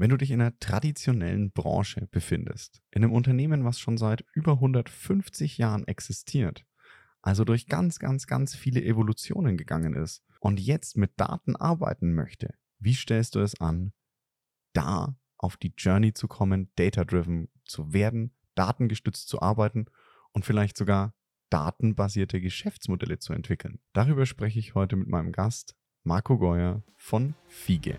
Wenn du dich in einer traditionellen Branche befindest, in einem Unternehmen, was schon seit über 150 Jahren existiert, also durch ganz, ganz, ganz viele Evolutionen gegangen ist und jetzt mit Daten arbeiten möchte, wie stellst du es an, da auf die Journey zu kommen, data-driven zu werden, datengestützt zu arbeiten und vielleicht sogar datenbasierte Geschäftsmodelle zu entwickeln? Darüber spreche ich heute mit meinem Gast Marco Geuer von Fige.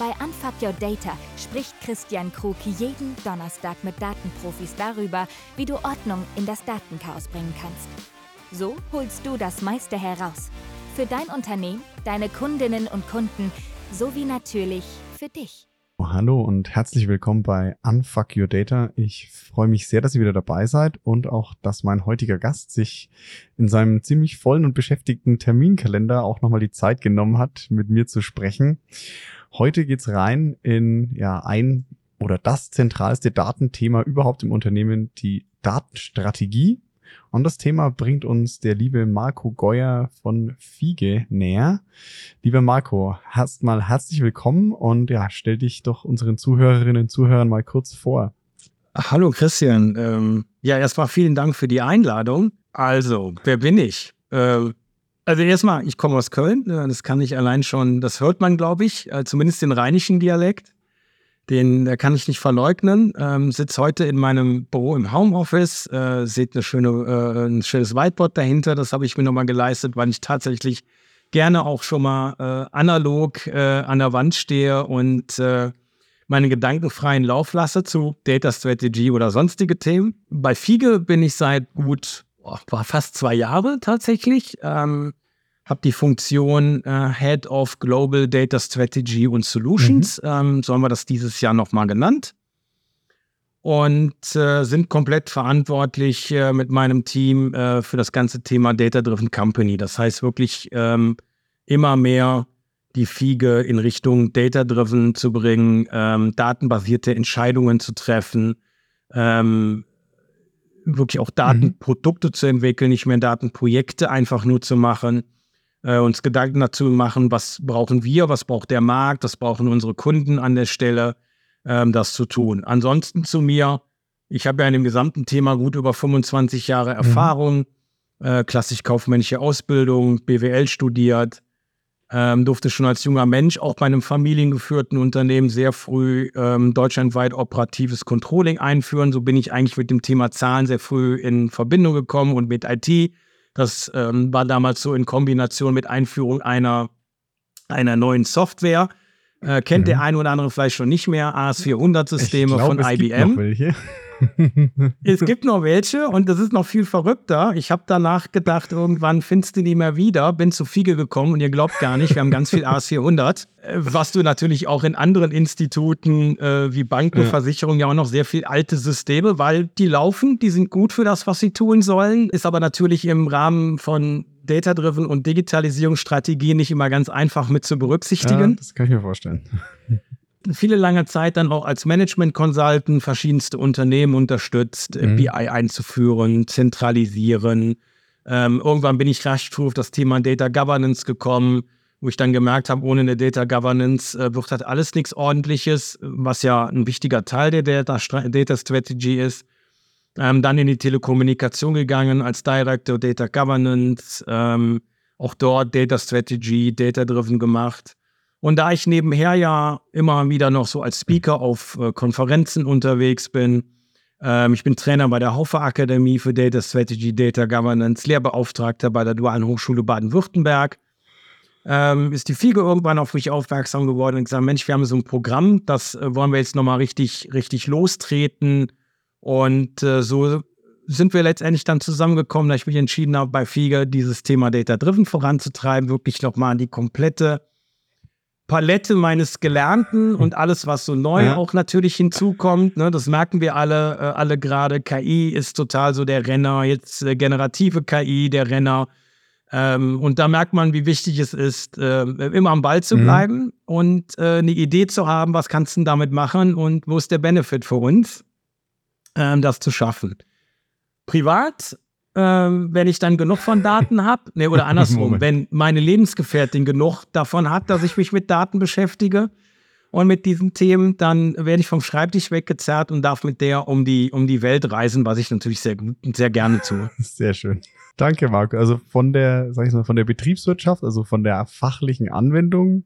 Bei Unfuck Your Data spricht Christian Krug jeden Donnerstag mit Datenprofis darüber, wie du Ordnung in das Datenchaos bringen kannst. So holst du das meiste heraus. Für dein Unternehmen, deine Kundinnen und Kunden sowie natürlich für dich. Hallo und herzlich willkommen bei Unfuck Your Data. Ich freue mich sehr, dass ihr wieder dabei seid und auch, dass mein heutiger Gast sich in seinem ziemlich vollen und beschäftigten Terminkalender auch nochmal die Zeit genommen hat, mit mir zu sprechen. Heute geht's rein in ja ein oder das zentralste Datenthema überhaupt im Unternehmen, die Datenstrategie. Und das Thema bringt uns der liebe Marco Geuer von Fiege näher. Lieber Marco, erstmal herzlich willkommen und ja, stell dich doch unseren Zuhörerinnen und Zuhörern mal kurz vor. Hallo Christian. Ähm, ja, erstmal vielen Dank für die Einladung. Also, wer bin ich? Äh, also erstmal, ich komme aus Köln. Das kann ich allein schon, das hört man, glaube ich, äh, zumindest den rheinischen Dialekt. Den kann ich nicht verleugnen. Ähm, sitze heute in meinem Büro im Homeoffice. Äh, seht eine schöne, äh, ein schönes Whiteboard dahinter. Das habe ich mir nochmal geleistet, weil ich tatsächlich gerne auch schon mal äh, analog äh, an der Wand stehe und äh, meine Gedanken freien Lauf lasse zu Data Strategy oder sonstige Themen. Bei Fiege bin ich seit gut, oh, fast zwei Jahre tatsächlich. Ähm, habe die Funktion äh, Head of Global Data Strategy und Solutions, mhm. ähm, so haben wir das dieses Jahr nochmal genannt. Und äh, sind komplett verantwortlich äh, mit meinem Team äh, für das ganze Thema Data Driven Company. Das heißt wirklich ähm, immer mehr die Fiege in Richtung Data Driven zu bringen, ähm, datenbasierte Entscheidungen zu treffen, ähm, wirklich auch mhm. Datenprodukte mhm. zu entwickeln, nicht mehr Datenprojekte einfach nur zu machen äh, uns Gedanken dazu machen, was brauchen wir, was braucht der Markt, was brauchen unsere Kunden an der Stelle, ähm, das zu tun. Ansonsten zu mir, ich habe ja in dem gesamten Thema gut über 25 Jahre mhm. Erfahrung, mhm. äh, klassisch kaufmännische Ausbildung, BWL studiert, ähm, durfte schon als junger Mensch auch bei einem familiengeführten Unternehmen sehr früh ähm, deutschlandweit operatives Controlling einführen. So bin ich eigentlich mit dem Thema Zahlen sehr früh in Verbindung gekommen und mit IT. Das ähm, war damals so in Kombination mit Einführung einer, einer neuen Software. Äh, kennt mhm. der ein oder andere vielleicht schon nicht mehr, AS400-Systeme von es IBM. Gibt noch welche. es gibt noch welche und das ist noch viel verrückter. Ich habe danach gedacht, irgendwann findest du die mehr wieder, bin zu Fiege gekommen und ihr glaubt gar nicht, wir haben ganz viel AS400, äh, was du natürlich auch in anderen Instituten äh, wie Banken, ja. Versicherungen ja auch noch sehr viel alte Systeme, weil die laufen, die sind gut für das, was sie tun sollen, ist aber natürlich im Rahmen von Data-Driven und Digitalisierungsstrategien nicht immer ganz einfach mit zu berücksichtigen. Ja, das kann ich mir vorstellen viele lange Zeit dann auch als Management-Consultant verschiedenste Unternehmen unterstützt, äh, mhm. BI einzuführen, zentralisieren. Ähm, irgendwann bin ich rasch auf das Thema Data Governance gekommen, wo ich dann gemerkt habe, ohne eine Data Governance äh, wird halt alles nichts Ordentliches, was ja ein wichtiger Teil der Data, Data Strategy ist. Ähm, dann in die Telekommunikation gegangen als Director Data Governance, ähm, auch dort Data Strategy, Data Driven gemacht. Und da ich nebenher ja immer wieder noch so als Speaker auf äh, Konferenzen unterwegs bin, ähm, ich bin Trainer bei der Haufe Akademie für Data Strategy, Data Governance, Lehrbeauftragter bei der Dualen Hochschule Baden-Württemberg, ähm, ist die FIGE irgendwann auf mich aufmerksam geworden und gesagt, Mensch, wir haben so ein Programm, das äh, wollen wir jetzt nochmal richtig, richtig lostreten. Und äh, so sind wir letztendlich dann zusammengekommen, da ich mich entschieden habe, bei FIGE dieses Thema Data Driven voranzutreiben, wirklich nochmal die komplette Palette meines Gelernten und alles, was so neu ja. auch natürlich hinzukommt. Ne, das merken wir alle, äh, alle gerade. KI ist total so der Renner, jetzt äh, generative KI, der Renner. Ähm, und da merkt man, wie wichtig es ist, äh, immer am Ball zu mhm. bleiben mhm. und äh, eine Idee zu haben, was kannst du damit machen und wo ist der Benefit für uns, ähm, das zu schaffen. Privat ähm, wenn ich dann genug von Daten habe, ne, oder andersrum, wenn meine Lebensgefährtin genug davon hat, dass ich mich mit Daten beschäftige und mit diesen Themen, dann werde ich vom Schreibtisch weggezerrt und darf mit der um die, um die Welt reisen, was ich natürlich sehr gut und sehr gerne tue. Sehr schön. Danke, Marco. Also von der, sag ich mal, von der Betriebswirtschaft, also von der fachlichen Anwendung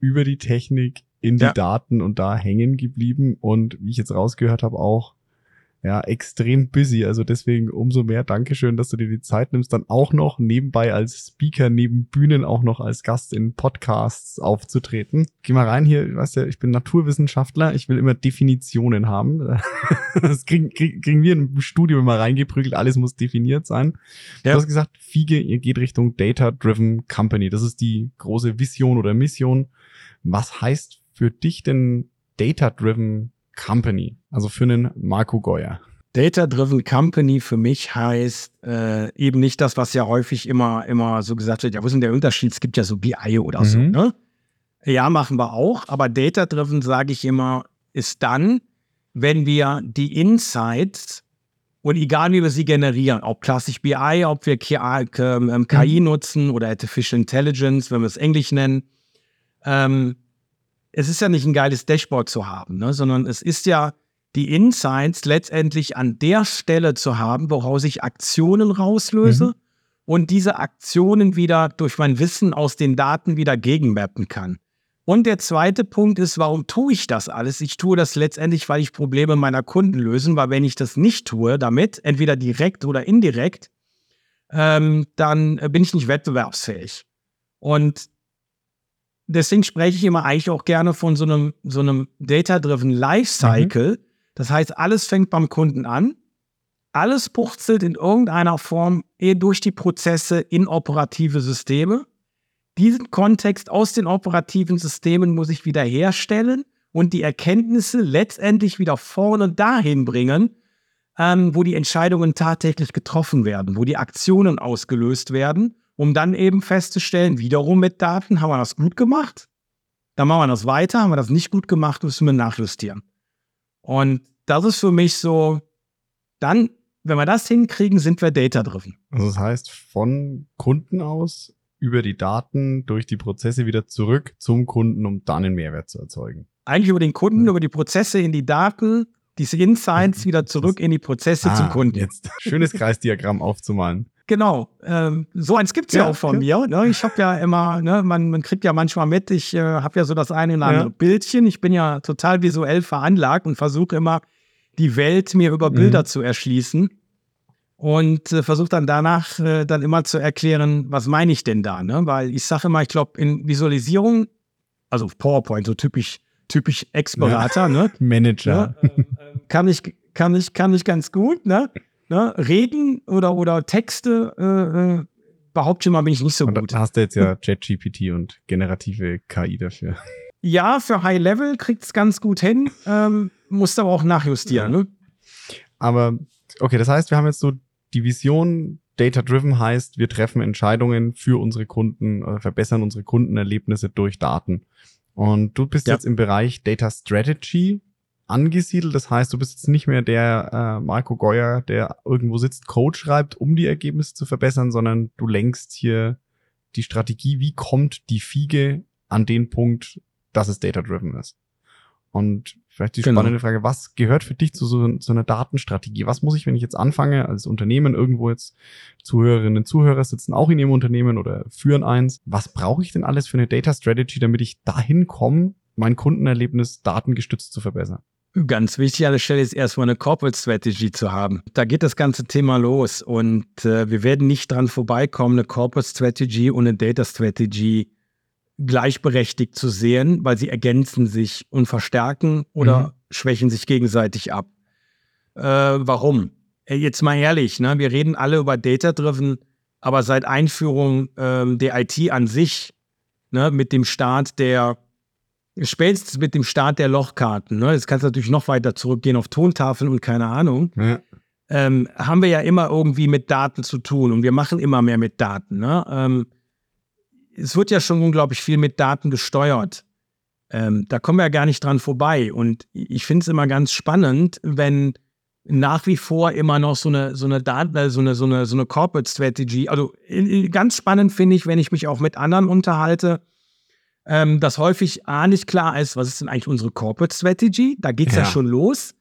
über die Technik in die ja. Daten und da hängen geblieben und wie ich jetzt rausgehört habe, auch ja, extrem busy. Also deswegen umso mehr Dankeschön, dass du dir die Zeit nimmst, dann auch noch nebenbei als Speaker, neben Bühnen auch noch als Gast in Podcasts aufzutreten. Geh mal rein hier, weißt ja, ich bin Naturwissenschaftler, ich will immer Definitionen haben. Das kriegen, kriegen wir im Studio immer reingeprügelt, alles muss definiert sein. Ja. Du hast gesagt, Fiege, ihr geht Richtung Data-Driven Company. Das ist die große Vision oder Mission. Was heißt für dich denn Data-Driven Company, also für einen Marco Goyer? Data-Driven Company für mich heißt äh, eben nicht das, was ja häufig immer, immer so gesagt wird, ja, wo ist denn der Unterschied? Es gibt ja so BI oder mhm. so, ne? Ja, machen wir auch, aber Data-Driven, sage ich immer, ist dann, wenn wir die Insights und egal wie wir sie generieren, ob klassisch BI, ob wir KI, ähm, KI mhm. nutzen oder Artificial Intelligence, wenn wir es Englisch nennen, ähm, es ist ja nicht ein geiles Dashboard zu haben, ne, sondern es ist ja die Insights letztendlich an der Stelle zu haben, woraus ich Aktionen rauslöse mhm. und diese Aktionen wieder durch mein Wissen aus den Daten wieder gegenmappen kann. Und der zweite Punkt ist, warum tue ich das alles? Ich tue das letztendlich, weil ich Probleme meiner Kunden lösen, weil wenn ich das nicht tue, damit, entweder direkt oder indirekt, ähm, dann bin ich nicht wettbewerbsfähig. Und deswegen spreche ich immer eigentlich auch gerne von so einem, so einem Data-Driven Lifecycle. Mhm. Das heißt, alles fängt beim Kunden an. Alles purzelt in irgendeiner Form eher durch die Prozesse in operative Systeme. Diesen Kontext aus den operativen Systemen muss ich wieder herstellen und die Erkenntnisse letztendlich wieder vorne dahin bringen, ähm, wo die Entscheidungen tatsächlich getroffen werden, wo die Aktionen ausgelöst werden um dann eben festzustellen, wiederum mit Daten, haben wir das gut gemacht? Dann machen wir das weiter, haben wir das nicht gut gemacht, müssen wir nachjustieren. Und das ist für mich so, dann, wenn wir das hinkriegen, sind wir data-driven. Also das heißt, von Kunden aus über die Daten durch die Prozesse wieder zurück zum Kunden, um dann einen Mehrwert zu erzeugen. Eigentlich über den Kunden, ja. über die Prozesse in die Daten, diese Insights wieder zurück in die Prozesse ah, zum Kunden. Jetzt schönes Kreisdiagramm aufzumalen. Genau, ähm, so eins gibt's ja, ja auch von ja. mir. Ne? Ich habe ja immer, ne, man, man kriegt ja manchmal mit, ich äh, habe ja so das eine oder andere ja. Bildchen. Ich bin ja total visuell veranlagt und versuche immer, die Welt mir über Bilder mhm. zu erschließen. Und äh, versuche dann danach äh, dann immer zu erklären, was meine ich denn da? Ne? Weil ich sage immer, ich glaube, in Visualisierung, also PowerPoint, so typisch, typisch Ex-Berater, ne? Manager. Ne? Äh, kann, ich, kann, ich, kann ich ganz gut, ne? Ne? Reden oder, oder Texte, äh, äh, behaupte mal, bin ich nicht so und gut. Da hast du jetzt ja ChatGPT und generative KI dafür. Ja, für High Level kriegt es ganz gut hin, ähm, musst aber auch nachjustieren. Ja. Ne? Aber okay, das heißt, wir haben jetzt so die Vision, Data-Driven heißt, wir treffen Entscheidungen für unsere Kunden, äh, verbessern unsere Kundenerlebnisse durch Daten. Und du bist ja. jetzt im Bereich Data Strategy angesiedelt. Das heißt, du bist jetzt nicht mehr der äh, Marco Geuer, der irgendwo sitzt, Code schreibt, um die Ergebnisse zu verbessern, sondern du lenkst hier die Strategie, wie kommt die Fiege an den Punkt, dass es data-driven ist. Und vielleicht die genau. spannende Frage, was gehört für dich zu so, so, einer Datenstrategie? Was muss ich, wenn ich jetzt anfange, als Unternehmen irgendwo jetzt Zuhörerinnen und Zuhörer sitzen auch in ihrem Unternehmen oder führen eins, was brauche ich denn alles für eine Data Strategy, damit ich dahin komme, mein Kundenerlebnis datengestützt zu verbessern? Ganz wichtig an der Stelle ist erstmal eine Corporate Strategy zu haben. Da geht das ganze Thema los und äh, wir werden nicht dran vorbeikommen, eine Corporate Strategy und eine Data Strategy gleichberechtigt zu sehen, weil sie ergänzen sich und verstärken oder mhm. schwächen sich gegenseitig ab. Äh, warum? Äh, jetzt mal ehrlich, ne? wir reden alle über Data-Driven, aber seit Einführung ähm, der IT an sich, ne, mit dem Start der spätestens mit dem Start der Lochkarten, ne, jetzt kannst du natürlich noch weiter zurückgehen auf Tontafeln und keine Ahnung, Ja. ähm, haben wir ja immer irgendwie mit Daten zu tun und wir machen immer mehr mit Daten. Ne? Ähm, es wird ja schon unglaublich viel mit Daten gesteuert. Ähm, da kommen wir ja gar nicht dran vorbei. Und ich finde es immer ganz spannend, wenn nach wie vor immer noch so eine, so eine Daten, äh, so eine, so eine, so eine Corporate Strategy, also in, in, ganz spannend finde ich, wenn ich mich auch mit anderen unterhalte, ähm, dass häufig A nicht klar ist, was ist denn eigentlich unsere Corporate Strategy? Da geht es ja. Ja. schon los.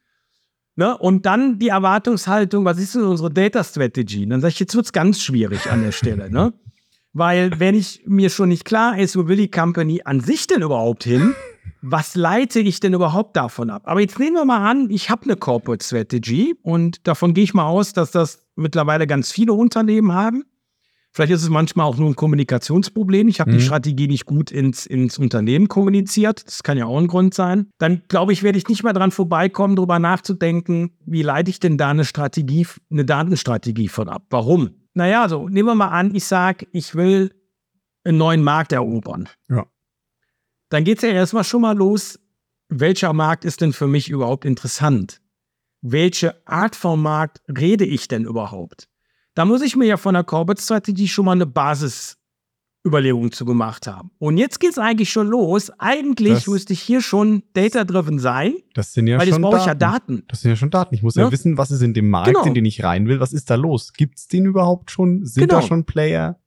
Ne? Und dann die Erwartungshaltung, was ist denn unsere Data Strategy? Und dann sage ich, jetzt wird es ganz schwierig an der Stelle. Ne? Weil wenn ich mir schon nicht klar ist, wo will die Company an sich denn überhaupt hin, was leite ich denn überhaupt davon ab? Aber jetzt nehmen wir mal an, ich habe eine Corporate Strategy und davon gehe ich mal aus, dass das mittlerweile ganz viele Unternehmen haben. Vielleicht ist es manchmal auch nur ein Kommunikationsproblem. Ich habe Mhm. die Strategie nicht gut ins, ins Unternehmen kommuniziert. Das kann ja auch ein Grund sein. Dann glaube ich, werde ich nicht mehr dran vorbeikommen, darüber nachzudenken, wie leite ich denn da eine Strategie, eine Datenstrategie von ab? Warum? Naja, so nehmen wir mal an, ich sage, ich will einen neuen Markt erobern. Ja. Dann geht es ja erstmal schon mal los, welcher Markt ist denn für mich überhaupt interessant? Welche Art von Markt rede ich denn überhaupt? Da muss ich mir ja von der Corporate-Strategie schon mal eine Basisüberlegung zu gemacht haben. Und jetzt geht es eigentlich schon los. Eigentlich Das- müsste ich hier schon data-driven sein, Das sind ja weil schon brauche ich ja Daten. Daten. Das sind ja schon Daten. Ich muss ja, Ja. wissen, was ist in dem Markt, Genau. in den ich rein will. Was ist da los? Gibt's den überhaupt schon? Sind da Genau. schon Player?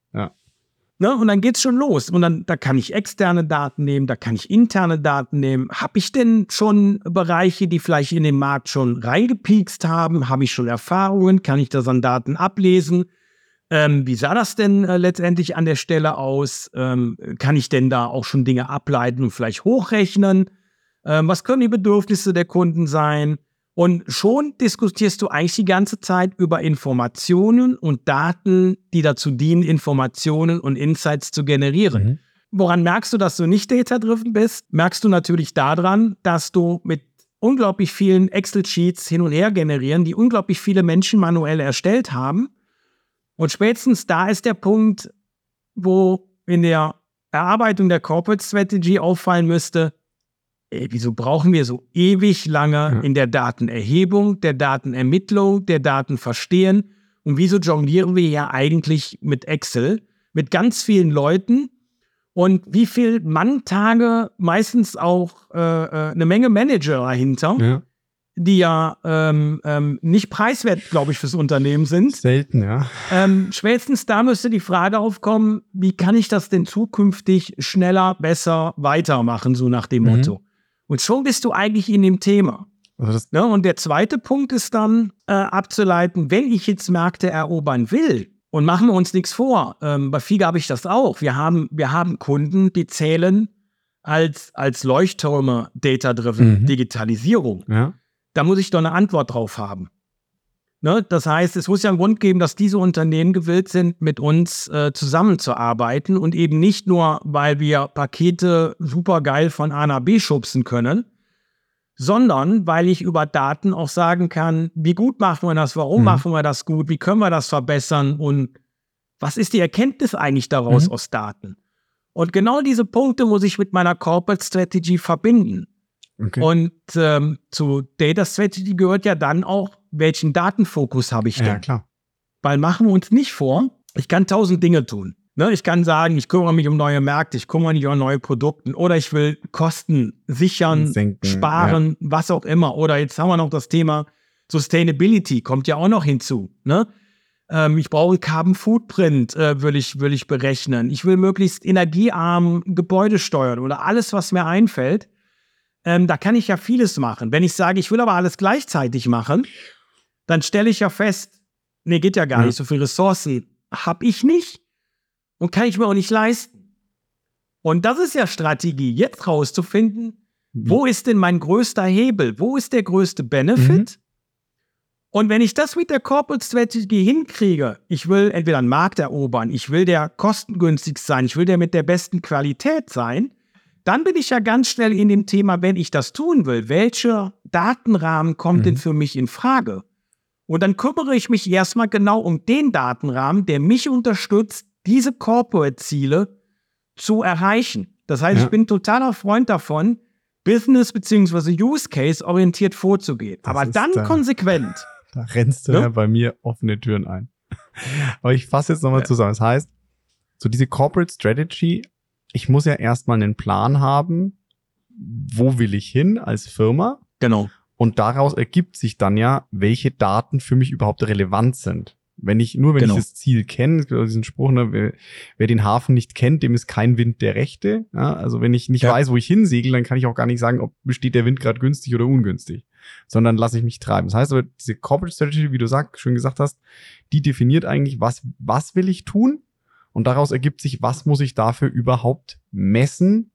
Ne? Und dann geht's schon los. Und dann da kann ich externe Daten nehmen, da kann ich interne Daten nehmen. Habe ich denn schon Bereiche, die vielleicht in den Markt schon reingepiekst haben? Habe ich schon Erfahrungen? Kann ich das an Daten ablesen? Ähm, wie sah das denn äh, letztendlich an der Stelle aus? Ähm, kann ich denn da auch schon Dinge ableiten und vielleicht hochrechnen? Ähm, was können die Bedürfnisse der Kunden sein? Und schon diskutierst du eigentlich die ganze Zeit über Informationen und Daten, die dazu dienen, Informationen und Insights zu generieren. Mhm. Woran merkst du, dass du nicht data-driven bist? Merkst du natürlich daran, dass du mit unglaublich vielen Excel-Sheets hin und her generieren, die unglaublich viele Menschen manuell erstellt haben. Und spätestens da ist der Punkt, wo in der Erarbeitung der Corporate Strategy auffallen müsste, ey, wieso brauchen wir so ewig lange Ja. in der Datenerhebung, der Datenermittlung, der Datenverstehen? Und wieso jonglieren wir ja eigentlich mit Excel, mit ganz vielen Leuten? Und wie viel Manntage, meistens auch äh, äh, eine Menge Manager dahinter, ja. die ja ähm, ähm, nicht preiswert, glaube ich, fürs Unternehmen sind. Selten, ja. Ähm, spätestens da müsste die Frage aufkommen, wie kann ich das denn zukünftig schneller, besser weitermachen, so nach dem Mhm. Motto. Und schon bist du eigentlich in dem Thema. Also Ne? Und der zweite Punkt ist dann äh, abzuleiten, wenn ich jetzt Märkte erobern will, und machen wir uns nichts vor, ähm, bei FIGA habe ich das auch. Wir haben, wir haben Kunden, die zählen als, als Leuchttürme Data-Driven Mhm. Digitalisierung. ja. Da muss ich doch eine Antwort drauf haben. Ne? Das heißt, es muss ja einen Grund geben, dass diese Unternehmen gewillt sind, mit uns äh, zusammenzuarbeiten und eben nicht nur, weil wir Pakete super geil von A nach B schubsen können, sondern weil ich über Daten auch sagen kann, wie gut machen wir das, warum Mhm. machen wir das gut, wie können wir das verbessern und was ist die Erkenntnis eigentlich daraus Mhm. aus Daten? Und genau diese Punkte muss ich mit meiner Corporate Strategy verbinden. Okay. Und ähm, zu Data Strategy gehört ja dann auch, welchen Datenfokus habe ich denn? ja, klar. Weil machen wir uns nicht vor, ich kann tausend Dinge tun. Ne, ich kann sagen, ich kümmere mich um neue Märkte, ich kümmere mich um neue Produkte oder ich will Kosten sichern, Senken, sparen, was auch immer. Oder jetzt haben wir noch das Thema Sustainability, kommt ja auch noch hinzu. Ne? Ähm, ich brauche Carbon Footprint, äh, will, ich, will ich berechnen. Ich will möglichst energiearm Gebäude steuern oder alles, was mir einfällt. Ähm, da kann ich ja vieles machen. Wenn ich sage, ich will aber alles gleichzeitig machen, dann stelle ich ja fest, nee, geht ja gar Ja. nicht. So viele Ressourcen habe ich nicht und kann ich mir auch nicht leisten. Und das ist ja Strategie, jetzt rauszufinden, wo ist denn mein größter Hebel? Wo ist der größte Benefit? Und wenn ich das mit der Corporate Strategy hinkriege, ich will entweder einen Markt erobern, ich will der kostengünstig sein, ich will der mit der besten Qualität sein, dann bin ich ja ganz schnell in dem Thema, wenn ich das tun will, welcher Datenrahmen kommt Mhm. denn für mich in Frage? Und dann kümmere ich mich erstmal genau um den Datenrahmen, der mich unterstützt, diese Corporate-Ziele zu erreichen. Das heißt, Ja. ich bin totaler Freund davon, Business bzw. Use Case orientiert vorzugehen. Das Aber dann da- konsequent. Da rennst du Ne? ja bei mir offene Türen ein. Aber ich fasse jetzt nochmal Ja. zusammen. Das heißt, so diese Corporate Strategy, ich muss ja erstmal einen Plan haben, wo will ich hin als Firma? Genau. Und daraus ergibt sich dann ja, welche Daten für mich überhaupt relevant sind. Wenn ich, nur wenn Genau. ich das Ziel kenne, auch diesen Spruch, ne, wer, wer den Hafen nicht kennt, dem ist kein Wind der Rechte. Ja, also wenn ich nicht Ja. weiß, wo ich hinsegel, dann kann ich auch gar nicht sagen, ob besteht der Wind gerade günstig oder ungünstig. Sondern lasse ich mich treiben. Das heißt aber, diese Corporate Strategy, wie du sag, schön gesagt hast, die definiert eigentlich, was, was will ich tun? Und daraus ergibt sich, was muss ich dafür überhaupt messen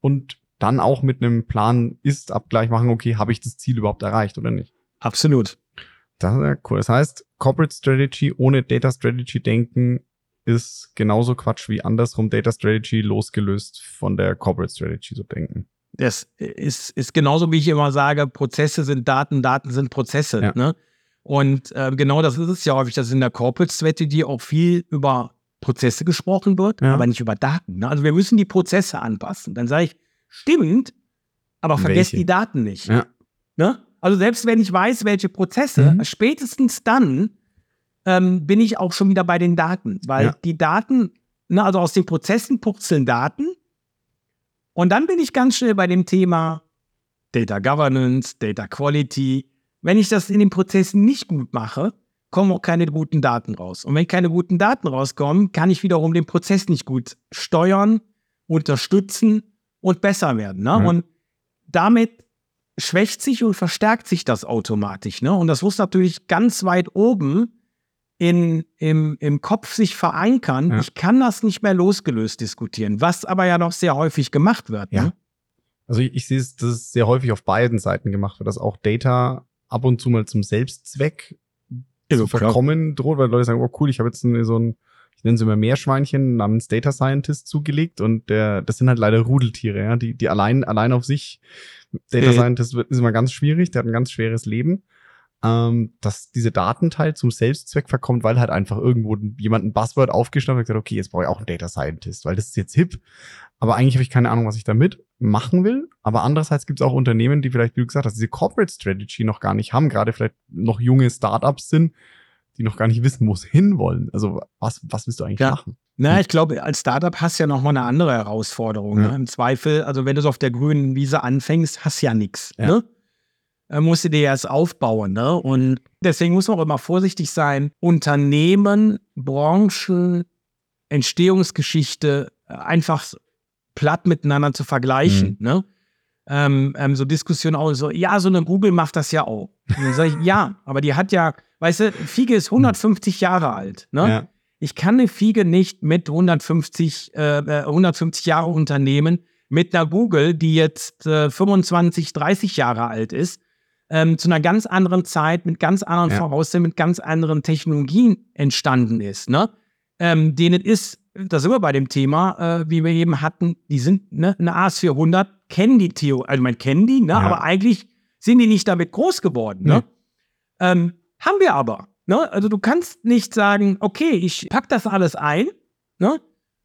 und dann auch mit einem Plan ist Abgleich machen, okay, habe ich das Ziel überhaupt erreicht oder nicht? Absolut. Das ist ja cool. Das heißt, Corporate Strategy ohne Data Strategy denken ist genauso Quatsch wie andersrum Data Strategy losgelöst von der Corporate Strategy so denken. Das ist, ist genauso, wie ich immer sage, Prozesse sind Daten, Daten sind Prozesse. Ja. Ne? Und äh, genau das ist es ja häufig, dass in der Corporate Strategy auch viel über Prozesse gesprochen wird, Ja. aber nicht über Daten. Ne? Also wir müssen die Prozesse anpassen. Dann sage ich, stimmt, aber vergesst Welche? die Daten nicht. Ja. Ne? Also selbst wenn ich weiß, welche Prozesse, Mhm. spätestens dann ähm, bin ich auch schon wieder bei den Daten, weil Ja. die Daten, ne, also aus den Prozessen purzeln Daten und dann bin ich ganz schnell bei dem Thema Data Governance, Data Quality. Wenn ich das in den Prozessen nicht gut mache, kommen auch keine guten Daten raus. Und wenn keine guten Daten rauskommen, kann ich wiederum den Prozess nicht gut steuern, unterstützen und besser werden. Ne? Ja. Und damit schwächt sich und verstärkt sich das automatisch. Ne? Und das muss natürlich ganz weit oben in, im, im Kopf sich verankern. Ja. Ich kann das nicht mehr losgelöst diskutieren, was aber ja noch sehr häufig gemacht wird. Ja. Ne? Also ich, ich sehe es, dass es sehr häufig auf beiden Seiten gemacht wird, dass auch Data ab und zu mal zum Selbstzweck Ja, zu klar. verkommen droht, weil Leute sagen, oh cool, ich habe jetzt so ein, ich nenne sie immer Meerschweinchen namens Data Scientist zugelegt und der, das sind halt leider Rudeltiere, ja, die, die allein, allein auf sich, Data Mhm. Scientist wird, ist immer ganz schwierig, der hat ein ganz schweres Leben, ähm, dass diese Datenteil zum Selbstzweck verkommt, weil halt einfach irgendwo jemand ein Buzzword aufgeschnappt hat und gesagt, okay, jetzt brauche ich auch einen Data Scientist, weil das ist jetzt hip, aber eigentlich habe ich keine Ahnung, was ich damit machen will. Aber andererseits gibt es auch Unternehmen, die vielleicht, wie du gesagt hast, diese Corporate Strategy noch gar nicht haben, gerade vielleicht noch junge Startups sind, die noch gar nicht wissen, wo sie hinwollen. Also was, was willst du eigentlich Ja. machen? Na, ich glaube, als Startup hast du ja nochmal eine andere Herausforderung. Ja. Ne? Im Zweifel, also wenn du es auf der grünen Wiese anfängst, hast du ja nichts. Ja. Ne? Äh, musst du dir erst aufbauen. Ne? Und deswegen muss man auch immer vorsichtig sein, Unternehmen, Branchen, Entstehungsgeschichte äh, einfach platt miteinander zu vergleichen. Ne? Ähm, ähm, so Diskussionen auch so, ja, so eine Google macht das ja auch. Und dann sage ich, ja, aber die hat ja, weißt du, Fiege ist 150 Jahre alt. Ne? Ja. Ich kann eine Fiege nicht mit 150, äh, äh, 150 Jahre Unternehmen mit einer Google, die jetzt äh, 25, 30 Jahre alt ist, ähm, zu einer ganz anderen Zeit, mit ganz anderen Ja. Voraussetzungen, mit ganz anderen Technologien entstanden ist. Ne? Ähm, denen ist, da sind wir bei dem Thema, äh, wie wir eben hatten, die sind, ne, eine AS400, kennen die Theo, also man kennen die, ne, Ja. aber eigentlich sind die nicht damit groß geworden. Ne? Nee. Ähm, haben wir aber. Ne? Also du kannst nicht sagen, okay, ich pack das alles ein ne?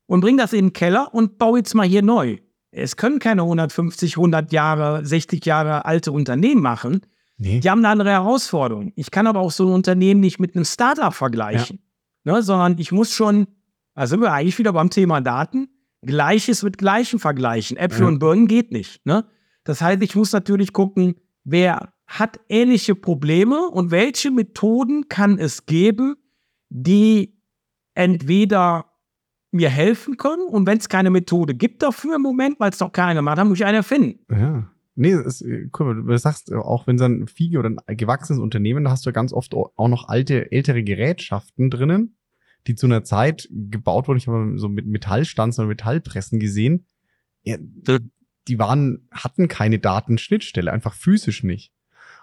und bring das in den Keller und baue jetzt mal hier neu. Es können keine 150, 100 Jahre, 60 Jahre alte Unternehmen machen. Nee. Die haben eine andere Herausforderung. Ich kann aber auch so ein Unternehmen nicht mit einem Startup vergleichen, ne? sondern ich muss schon, da sind wir eigentlich wieder beim Thema Daten, Gleiches mit Gleichem vergleichen. Äpfel Ja. und Birnen geht nicht. Ne? Das heißt, ich muss natürlich gucken, wer hat ähnliche Probleme und welche Methoden kann es geben, die entweder mir helfen können und wenn es keine Methode gibt dafür im Moment, weil es noch keiner gemacht hat, muss ich eine erfinden. Ja. Nee, es ist, äh, guck mal, du sagst, äh, auch wenn es ein Fiege oder ein gewachsenes Unternehmen, da hast du ganz oft auch noch alte, ältere Gerätschaften drinnen, die zu einer Zeit gebaut wurden. Ich habe so mit Metallstanzen oder Metallpressen gesehen. Ja, die waren, hatten keine Datenschnittstelle, einfach physisch nicht.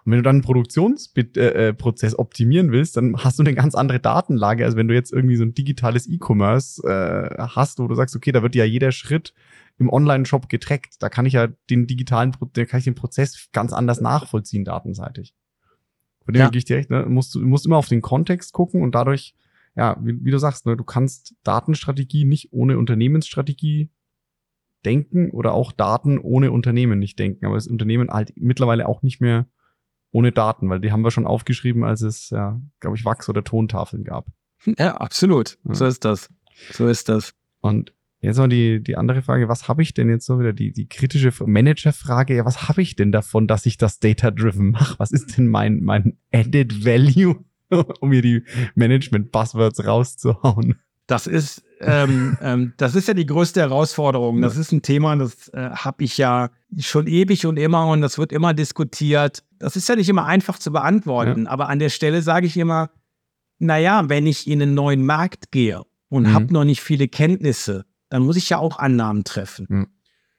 Und wenn du dann einen Produktionsprozess äh, Prozess optimieren willst, dann hast du eine ganz andere Datenlage, als wenn du jetzt irgendwie so ein digitales E-Commerce äh, hast, wo du sagst, okay, da wird ja jeder Schritt im Online-Shop getrackt. Da kann ich ja den digitalen, da kann ich den Prozess ganz anders nachvollziehen, datenseitig. Von dem Ja. gebe ich dir recht, ne? Du musst, du musst immer auf den Kontext gucken und dadurch, ja, wie, wie du sagst, ne, du kannst Datenstrategie nicht ohne Unternehmensstrategie denken oder auch Daten ohne Unternehmen nicht denken. Aber das Unternehmen halt mittlerweile auch nicht mehr ohne Daten, weil die haben wir schon aufgeschrieben, als es, ja, glaube ich, Wachs- oder Tontafeln gab. Ja, absolut. Ja. So ist das. So ist das. Und jetzt mal die, die andere Frage, was habe ich denn jetzt so wieder, die, die kritische Managerfrage, ja, was habe ich denn davon, dass ich das Data-Driven mache? Was ist denn mein, mein Added Value, um mir die Management-Buzzwords rauszuhauen? Das ist, ähm, ähm, das ist ja die größte Herausforderung. Das ist ein Thema, das äh, habe ich ja schon ewig und immer und das wird immer diskutiert. Das ist ja nicht immer einfach zu beantworten, ja. aber an der Stelle sage ich immer, naja, wenn ich in einen neuen Markt gehe und mhm. habe noch nicht viele Kenntnisse, dann muss ich ja auch Annahmen treffen. Mhm.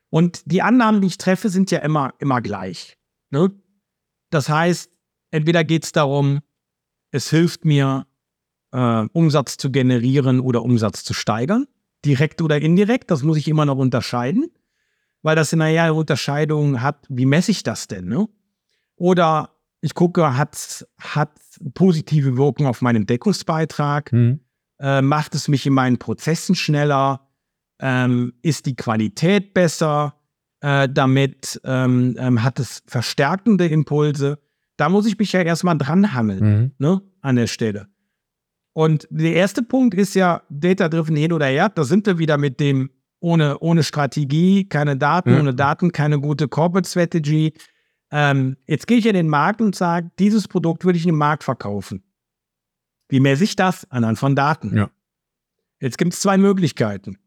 Und die Annahmen, die ich treffe, sind ja immer, immer gleich. Ne? Das heißt, entweder geht es darum, es hilft mir, äh, Umsatz zu generieren oder Umsatz zu steigern. Direkt oder indirekt, das muss ich immer noch unterscheiden, weil das in einer Unterscheidung hat, wie messe ich das denn? Ne? Oder ich gucke, hat es positive Wirkung auf meinen Deckungsbeitrag? Mhm. Äh, macht es mich in meinen Prozessen schneller? Ähm, ist die Qualität besser? Äh, damit ähm, ähm, hat es verstärkende Impulse. Da muss ich mich ja erstmal dran hangeln, mhm. ne, an der Stelle. Und der erste Punkt ist ja Data-Driven hin oder her. Da sind wir wieder mit dem ohne, ohne Strategie, keine Daten, ja. ohne Daten, keine gute Corporate Strategy. Ähm, jetzt gehe ich in den Markt und sage, dieses Produkt würde ich in den Markt verkaufen. Wie messe ich das? Anhand von Daten. Ja. Jetzt gibt es zwei Möglichkeiten.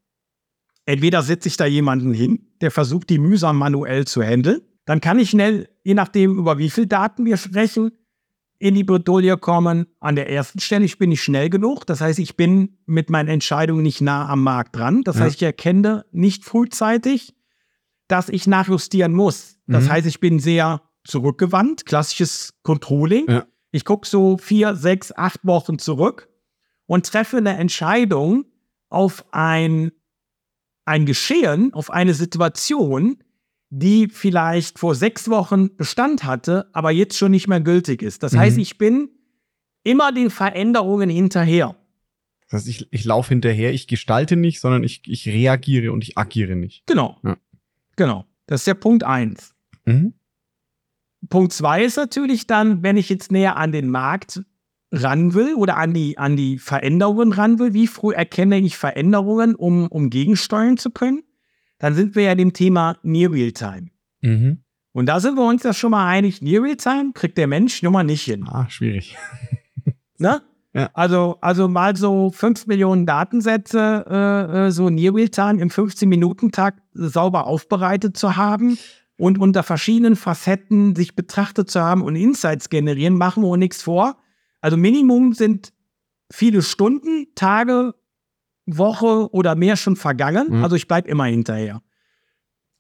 Entweder setze ich da jemanden hin, der versucht, die mühsam manuell zu handeln. Dann kann ich schnell, je nachdem, über wie viel Daten wir sprechen, in die Bredouille kommen. An der ersten Stelle ich bin ich schnell genug. Das heißt, ich bin mit meinen Entscheidungen nicht nah am Markt dran. Das ja. heißt, ich erkenne nicht frühzeitig, dass ich nachjustieren muss. Das mhm. heißt, ich bin sehr zurückgewandt, klassisches Controlling. Ja. Ich gucke so vier, sechs, acht Wochen zurück und treffe eine Entscheidung auf ein, ein Geschehen, auf eine Situation, die vielleicht vor sechs Wochen Bestand hatte, aber jetzt schon nicht mehr gültig ist. Das mhm. heißt, ich bin immer den Veränderungen hinterher. Das heißt, ich, ich laufe hinterher, ich gestalte nicht, sondern ich, ich reagiere und ich agiere nicht. Genau. Ja. Genau. Das ist der Punkt eins. Mhm. Punkt zwei ist natürlich dann, wenn ich jetzt näher an den Markt ran will oder an die, an die Veränderungen ran will, wie früh erkenne ich Veränderungen, um, um gegensteuern zu können? dann sind wir ja dem Thema Near Real-Time. Mhm. Und da sind wir uns ja schon mal einig, Near Real-Time kriegt der Mensch nun mal nicht hin. Ah, schwierig. ne? Ja. Also, also mal so 5 Millionen Datensätze, äh, äh so Near Real-Time im 15-Minuten-Takt sauber aufbereitet zu haben und unter verschiedenen Facetten sich betrachtet zu haben und Insights generieren, machen wir uns nichts vor. Also Minimum sind viele Stunden, Tage, Woche oder mehr schon vergangen. Mhm. Also ich bleibe immer hinterher.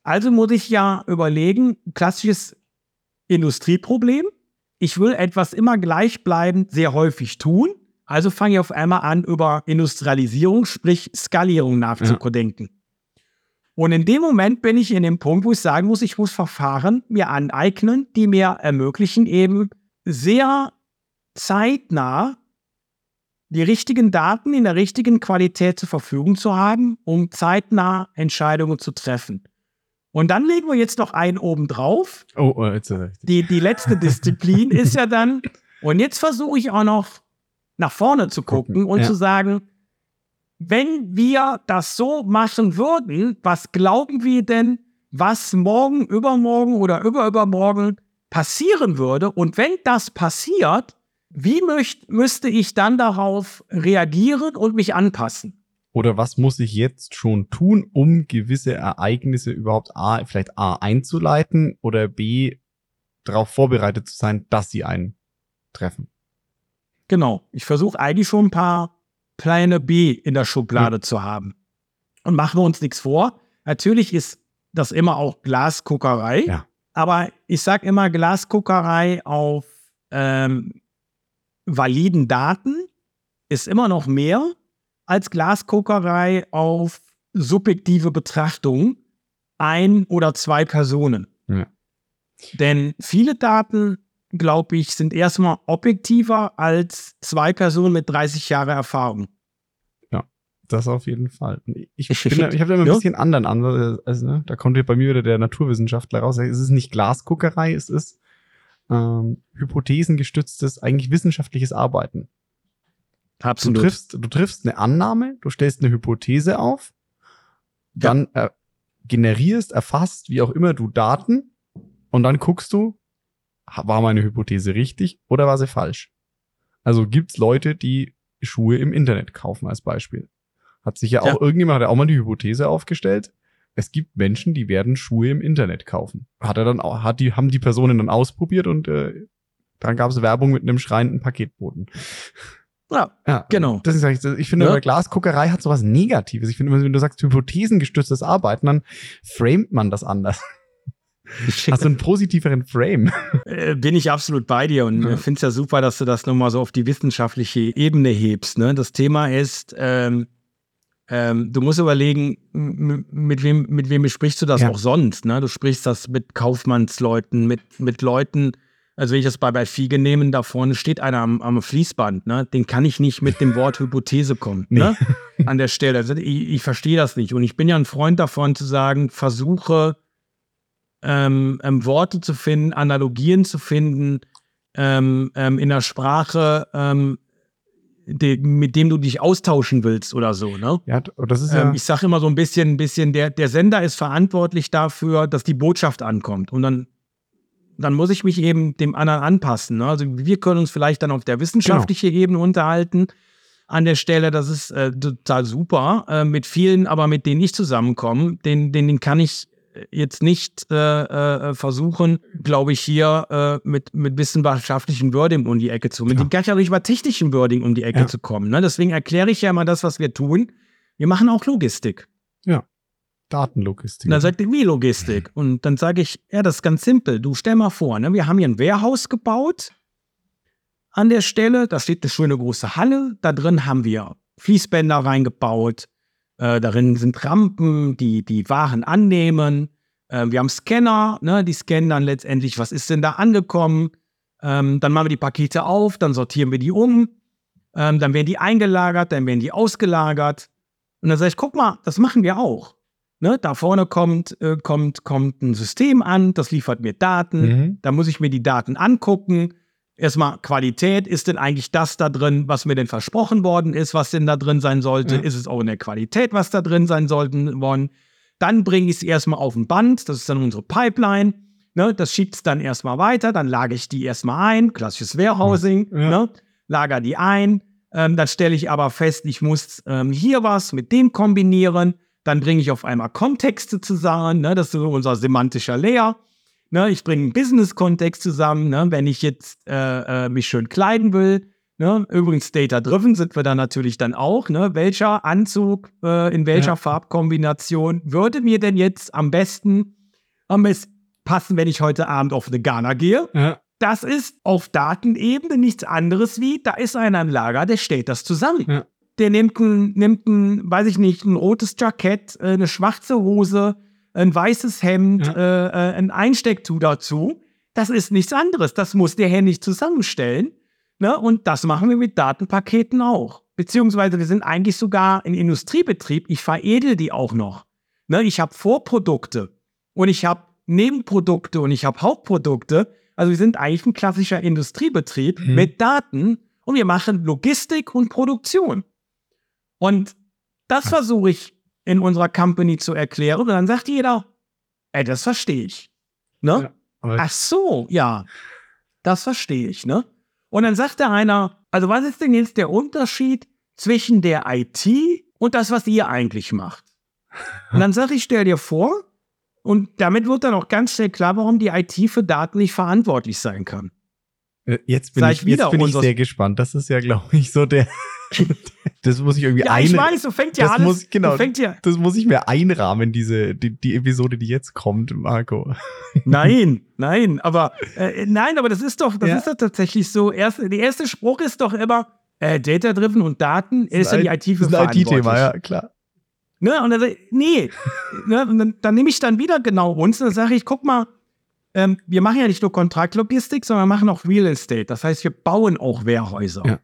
Also muss ich ja überlegen, klassisches Industrieproblem. Ich will etwas immer gleichbleibend sehr häufig tun. Also fange ich auf einmal an, über Industrialisierung, sprich Skalierung nachzudenken. Ja. Und in dem Moment bin ich in dem Punkt, wo ich sagen muss, ich muss Verfahren mir aneignen, die mir ermöglichen, eben sehr zeitnah die richtigen Daten in der richtigen Qualität zur Verfügung zu haben, um zeitnah Entscheidungen zu treffen. Und dann legen wir jetzt noch einen oben drauf. Oh, oh jetzt ist die, die letzte Disziplin ist ja dann, und jetzt versuche ich auch noch nach vorne zu gucken und ja. zu sagen, wenn wir das so machen würden, was glauben wir denn, was morgen, übermorgen oder überübermorgen passieren würde? Und wenn das passiert, wie möcht, müsste ich dann darauf reagieren und mich anpassen? Oder was muss ich jetzt schon tun, um gewisse Ereignisse überhaupt A, vielleicht A einzuleiten oder B darauf vorbereitet zu sein, dass sie eintreffen? Genau. Ich versuche eigentlich schon ein paar Pläne B in der Schublade mhm. zu haben. Und machen wir uns nichts vor. Natürlich ist das immer auch Glasguckerei. Ja. Aber ich sage immer Glasguckerei auf ähm, validen Daten ist immer noch mehr als Glaskokerei auf subjektive Betrachtung ein oder zwei Personen. Ja. Denn viele Daten, glaube ich, sind erstmal objektiver als zwei Personen mit 30 Jahren Erfahrung. Ja, das auf jeden Fall. Ich, ich habe da immer ein bisschen anderen Ansatz. Also, ne, da kommt bei mir wieder der Naturwissenschaftler raus. Es ist nicht Glasguckerei, es ist ähm, hypothesengestütztes, eigentlich wissenschaftliches Arbeiten. Absolut. Du triffst, du triffst eine Annahme, du stellst eine Hypothese auf, dann ja. äh, generierst, erfasst, wie auch immer du Daten und dann guckst du, war meine Hypothese richtig oder war sie falsch? Also gibt's Leute, die Schuhe im Internet kaufen als Beispiel. Hat sich ja, ja. auch irgendjemand hat ja auch mal die Hypothese aufgestellt. Es gibt Menschen, die werden Schuhe im Internet kaufen. Hat er dann auch, hat die, haben die Personen dann ausprobiert und äh, dann gab es Werbung mit einem schreienden Paketboten. Ja, ja, genau. Das ist, ich, ich finde, ja. Glasguckerei hat sowas Negatives. Ich finde, wenn du sagst, hypothesengestütztes Arbeiten, dann framet man das anders. Hast du einen positiveren Frame? Äh, bin ich absolut bei dir und ja. finde es ja super, dass du das nochmal so auf die wissenschaftliche Ebene hebst. Ne? Das Thema ist, ähm, ähm, du musst überlegen, mit wem, mit wem sprichst du das ja. auch sonst? Ne? Du sprichst das mit Kaufmannsleuten, mit, mit Leuten, also wenn ich das bei, bei Fiege nehme, da vorne steht einer am, am Fließband, ne? den kann ich nicht mit dem Wort Hypothese kommen, nee. ne? an der Stelle. Also ich, ich verstehe das nicht und ich bin ja ein Freund davon zu sagen, versuche ähm, ähm, Worte zu finden, Analogien zu finden ähm, ähm in der Sprache, ähm, de, mit dem du dich austauschen willst oder so. Ne? Ja, das ist ja ähm, ich sage immer so ein bisschen, ein bisschen, der, der Sender ist verantwortlich dafür, dass die Botschaft ankommt. Und dann, dann muss ich mich eben dem anderen anpassen. Ne? Also wir können uns vielleicht dann auf der wissenschaftlichen genau. Ebene unterhalten an der Stelle. Das ist äh, total super. Äh, mit vielen, aber mit denen ich zusammenkomme, den, den, den kann ich jetzt nicht äh, äh, versuchen, glaube ich, hier äh, mit, mit wissenschaftlichen Wording um die Ecke zu kommen. Ja. Mit ja nicht mal technischen Wording um die Ecke ja. zu kommen. Ne? Deswegen erkläre ich ja mal das, was wir tun. Wir machen auch Logistik. Ja. Datenlogistik. Und dann sagt ihr, wie Logistik? Und dann sage ich, ja, das ist ganz simpel. Du stell mal vor, ne, wir haben hier ein Warehouse gebaut an der Stelle. Da steht eine schöne große Halle. Da drin haben wir Fließbänder reingebaut, äh, darin sind Rampen, die die Waren annehmen. Äh, wir haben Scanner, ne, die scannen dann letztendlich, was ist denn da angekommen. Ähm, dann machen wir die Pakete auf, dann sortieren wir die um. Ähm, dann werden die eingelagert, dann werden die ausgelagert. Und dann sage ich, guck mal, das machen wir auch. Ne, da vorne kommt, äh, kommt, kommt ein System an, das liefert mir Daten. Mhm. Da muss ich mir die Daten angucken erstmal Qualität, ist denn eigentlich das da drin, was mir denn versprochen worden ist, was denn da drin sein sollte? Ja. Ist es auch in der Qualität, was da drin sein sollten wollen? Dann bringe ich es erstmal auf ein Band, das ist dann unsere Pipeline. Ne, das schiebt es dann erstmal weiter, dann lage ich die erstmal ein, klassisches Warehousing, ja. ne, lager die ein. Ähm, dann stelle ich aber fest, ich muss ähm, hier was mit dem kombinieren. Dann bringe ich auf einmal Kontexte zusammen, ne, das ist unser semantischer Layer. Ne, ich bringe einen Business-Kontext zusammen, ne, wenn ich jetzt äh, äh, mich schön kleiden will. Ne, übrigens, Data-Driven sind wir da natürlich dann auch. Ne, welcher Anzug äh, in welcher ja. Farbkombination würde mir denn jetzt am besten, am besten passen, wenn ich heute Abend auf eine Ghana gehe? Ja. Das ist auf Datenebene nichts anderes wie, da ist einer im Lager, der stellt das zusammen. Ja. Der nimmt ein, nimmt ein, weiß ich nicht, ein rotes Jackett, äh, eine schwarze Hose, ein weißes Hemd, ja. äh, äh, ein Einstecktuch dazu. Das ist nichts anderes. Das muss der Herr nicht zusammenstellen. Ne? Und das machen wir mit Datenpaketen auch. Beziehungsweise wir sind eigentlich sogar ein Industriebetrieb. Ich veredel die auch noch. Ne? Ich habe Vorprodukte und ich habe Nebenprodukte und ich habe Hauptprodukte. Also wir sind eigentlich ein klassischer Industriebetrieb mhm. mit Daten und wir machen Logistik und Produktion. Und das versuche ich in unserer Company zu erklären. Und dann sagt jeder, ey, das verstehe ich. Ne? Ja, Ach so, ja. Das verstehe ich, ne? Und dann sagt da einer, also was ist denn jetzt der Unterschied zwischen der IT und das, was ihr eigentlich macht? Und dann sage ich, stell dir vor, und damit wird dann auch ganz schnell klar, warum die IT für Daten nicht verantwortlich sein kann. Äh, jetzt bin, ich, jetzt bin ich sehr gespannt. Das ist ja, glaube ich, so der, das muss ich irgendwie ja, ein. Ich weiß, so fängt ja das alles. Muss, genau, fängt ja. Das muss ich mir einrahmen, diese, die, die Episode, die jetzt kommt, Marco. Nein, nein, aber, äh, nein, aber das ist doch, das ja. ist doch tatsächlich so. Erst, der erste Spruch ist doch immer, äh, Data-driven und Daten, ist, ist ja die IT für Das ist ein IT-Thema, ja, klar. Ne, und dann, nee, ne, und dann, dann nehme ich dann wieder genau uns und dann sage ich, guck mal, ähm, wir machen ja nicht nur Kontraktlogistik, sondern wir machen auch Real Estate. Das heißt, wir bauen auch Wehrhäuser. Ja.